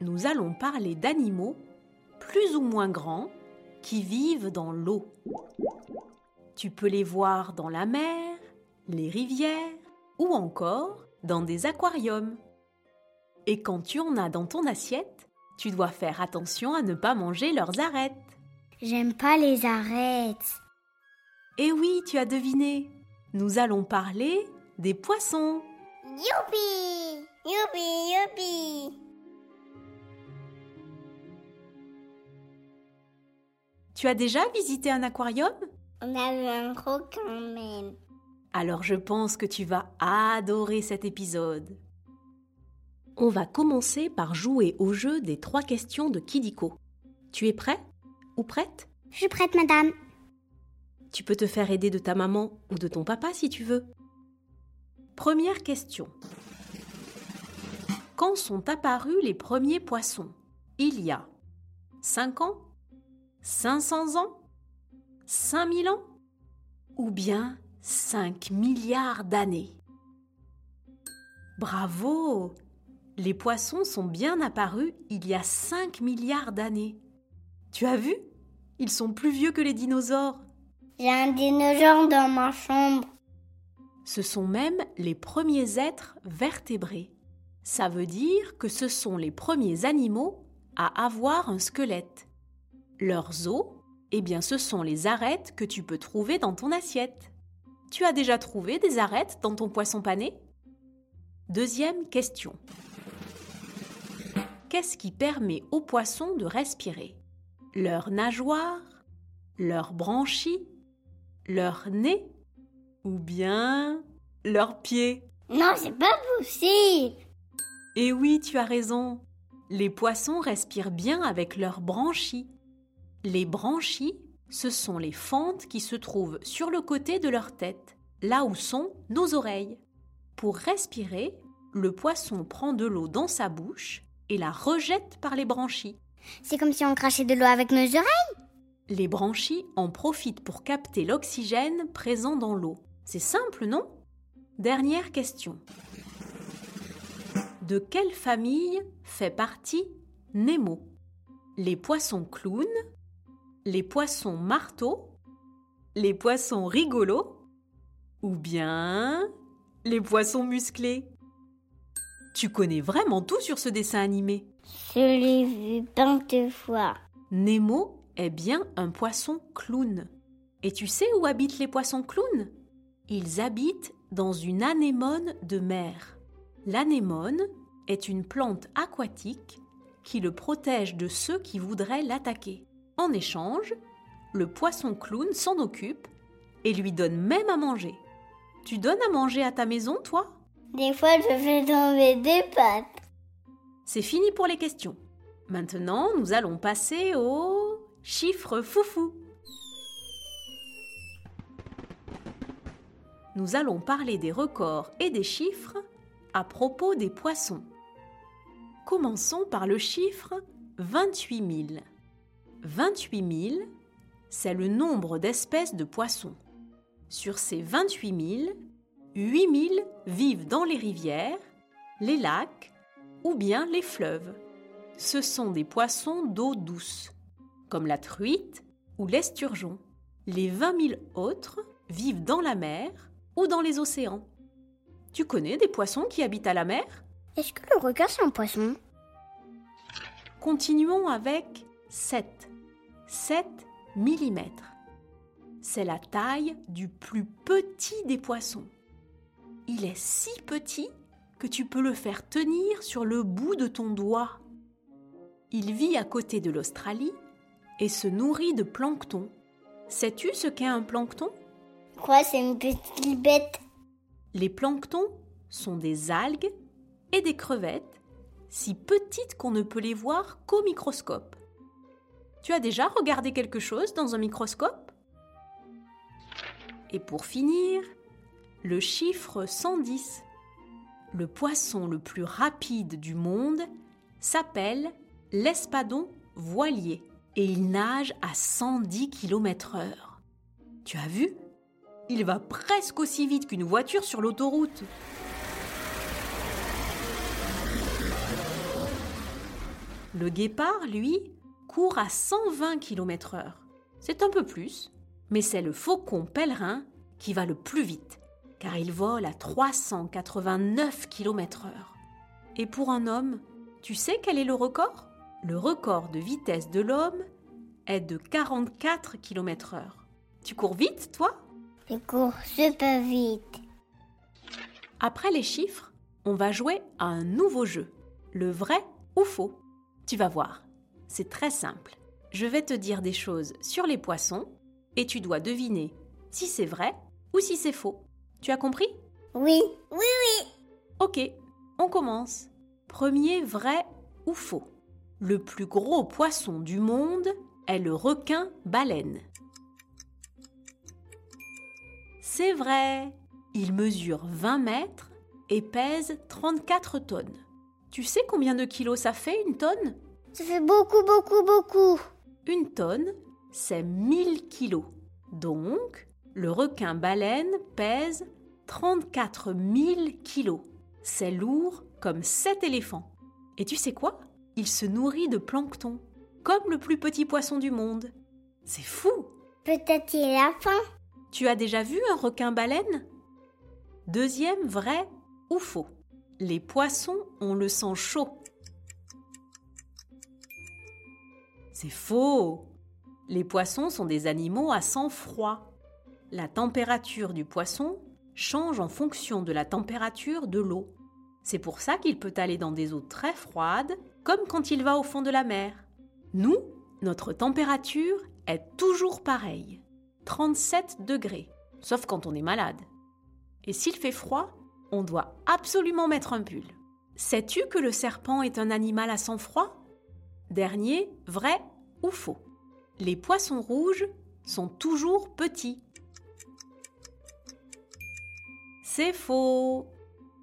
nous allons parler d'animaux plus ou moins grands qui vivent dans l'eau. Tu peux les voir dans la mer, les rivières ou encore dans des aquariums. Et quand tu en as dans ton assiette, tu dois faire attention à ne pas manger leurs arêtes. J'aime pas les arêtes. Eh oui, tu as deviné. Nous allons parler des poissons. Youpi Youpi Youpi Tu as déjà visité un aquarium? On a vu un requin même. Alors je pense que tu vas adorer cet épisode. On va commencer par jouer au jeu des trois questions de Kidiko. Tu es prêt? Ou prête? Je suis prête, madame. Tu peux te faire aider de ta maman ou de ton papa si tu veux. Première question. Quand sont apparus les premiers poissons? Il y a 5 ans 500 ans? 5000 ans? Ou bien 5 milliards d'années? Bravo Les poissons sont bien apparus il y a 5 milliards d'années. Tu as vu? Ils sont plus vieux que les dinosaures. J'ai un dinosaure dans ma chambre. Ce sont même les premiers êtres vertébrés. Ça veut dire que ce sont les premiers animaux à avoir un squelette. Leurs os, eh bien ce sont les arêtes que tu peux trouver dans ton assiette. Tu as déjà trouvé des arêtes dans ton poisson pané? Deuxième question. Qu'est-ce qui permet aux poissons de respirer? Leur nageoire Leur branchie Leur nez Ou bien leurs pieds? Non, c'est pas possible. Eh oui, tu as raison. Les poissons respirent bien avec leurs branchies. Les branchies, ce sont les fentes qui se trouvent sur le côté de leur tête, là où sont nos oreilles. Pour respirer, le poisson prend de l'eau dans sa bouche et la rejette par les branchies. C'est comme si on crachait de l'eau avec nos oreilles. Les branchies en profitent pour capter l'oxygène présent dans l'eau. C'est simple, non? Dernière question. De quelle famille fait partie Nemo? Les poissons clowns Les poissons marteaux Les poissons rigolos Ou bien les poissons musclés Tu connais vraiment tout sur ce dessin animé Je l'ai vu plein de fois. Nemo est bien un poisson clown. Et tu sais où habitent les poissons clowns? Ils habitent dans une anémone de mer. L'anémone est une plante aquatique qui le protège de ceux qui voudraient l'attaquer. En échange, le poisson clown s'en occupe et lui donne même à manger. Tu donnes à manger à ta maison, toi? Des fois, je fais tomber des pattes. C'est fini pour les questions. Maintenant, nous allons passer au chiffre foufou. Nous allons parler des records et des chiffres à propos des poissons. Commençons par le chiffre 28 000. 28 000, c'est le nombre d'espèces de poissons. Sur ces 28 000, 8 000 vivent dans les rivières, les lacs ou bien les fleuves. Ce sont des poissons d'eau douce, comme la truite ou l'esturgeon. Les 20 000 autres vivent dans la mer ou dans les océans. Tu connais des poissons qui habitent à la mer? Est-ce que le requin, c'est un poisson? Continuons avec 7. 7 mm. C'est la taille du plus petit des poissons. Il est si petit que tu peux le faire tenir sur le bout de ton doigt. Il vit à côté de l'Australie et se nourrit de plancton. Sais-tu ce qu'est un plancton? Que c'est une petite bête. Les planctons sont des algues et des crevettes si petites qu'on ne peut les voir qu'au microscope. Tu as déjà regardé quelque chose dans un microscope? Et pour finir, le chiffre 110. Le poisson le plus rapide du monde s'appelle l'espadon voilier et il nage à 110 km/h. Tu as vu? Il va presque aussi vite qu'une voiture sur l'autoroute. Le guépard, lui, court à 120 km/h. C'est un peu plus, mais c'est le faucon pèlerin qui va le plus vite, car il vole à 389 km/h. Et pour un homme, tu sais quel est le record? Le record de vitesse de l'homme est de 44 km/h. Tu cours vite, toi? Je cours super vite. Après les chiffres, on va jouer à un nouveau jeu, le vrai ou faux. Tu vas voir, c'est très simple. Je vais te dire des choses sur les poissons et tu dois deviner si c'est vrai ou si c'est faux. Tu as compris? Oui, oui, oui. Ok, on commence. Premier vrai ou faux? Le plus gros poisson du monde est le requin baleine. C'est vrai, il mesure 20 mètres et pèse 34 tonnes. Tu sais combien de kilos ça fait une tonne? Ça fait beaucoup, beaucoup, beaucoup. Une tonne, c'est 1000 kilos. Donc, le requin baleine pèse 34 000 kilos. C'est lourd comme 7 éléphants. Et tu sais quoi? Il se nourrit de plancton, comme le plus petit poisson du monde. C'est fou Peut-être il a faim. Tu as déjà vu un requin baleine? Deuxième vrai ou faux les poissons ont le sang chaud. C'est faux. Les poissons sont des animaux à sang froid. La température du poisson change en fonction de la température de l'eau. C'est pour ça qu'il peut aller dans des eaux très froides, comme quand il va au fond de la mer. Nous, notre température est toujours pareille, 37 degrés, sauf quand on est malade. Et s'il fait froid, on doit absolument mettre un pull. Sais-tu que le serpent est un animal à sang froid? Dernier, vrai ou faux Les poissons rouges sont toujours petits. C'est faux.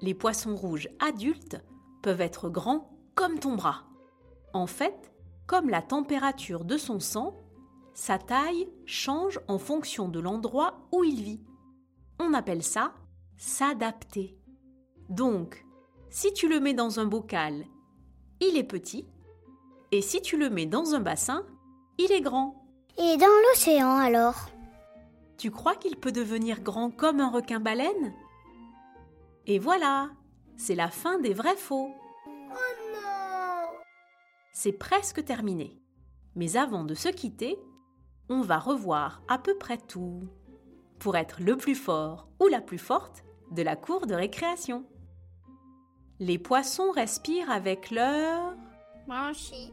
Les poissons rouges adultes peuvent être grands comme ton bras. En fait, comme la température de son sang, sa taille change en fonction de l'endroit où il vit. On appelle ça s'adapter. Donc, si tu le mets dans un bocal, il est petit, et si tu le mets dans un bassin, il est grand. Et dans l'océan alors? Tu crois qu'il peut devenir grand comme un requin-baleine Et voilà, c'est la fin des vrais faux. Oh non C'est presque terminé. Mais avant de se quitter, on va revoir à peu près tout. Pour être le plus fort ou la plus forte, de la cour de récréation. Les poissons respirent avec leur... Branchie.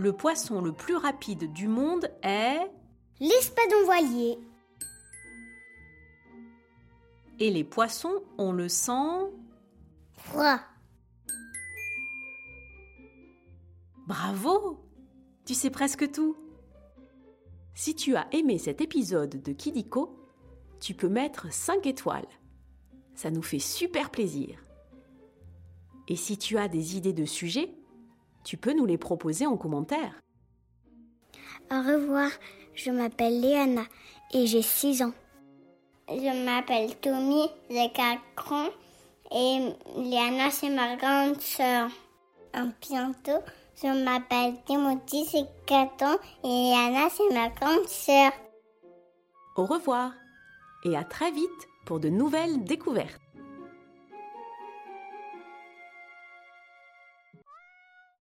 Le poisson le plus rapide du monde est... L'espadon voilier. Et les poissons ont le sang... Froid. Bravo Tu sais presque tout. Si tu as aimé cet épisode de Kidiko, tu peux mettre 5 étoiles. Ça nous fait super plaisir. Et si tu as des idées de sujets, tu peux nous les proposer en commentaire. Au revoir, je m'appelle Léana et j'ai 6 ans. Je m'appelle Tommy, j'ai 4 ans et Léana c'est ma grande sœur. À bientôt, je m'appelle Timothy, j'ai 4 ans et Léana c'est ma grande sœur. Au revoir et à très vite pour de nouvelles découvertes.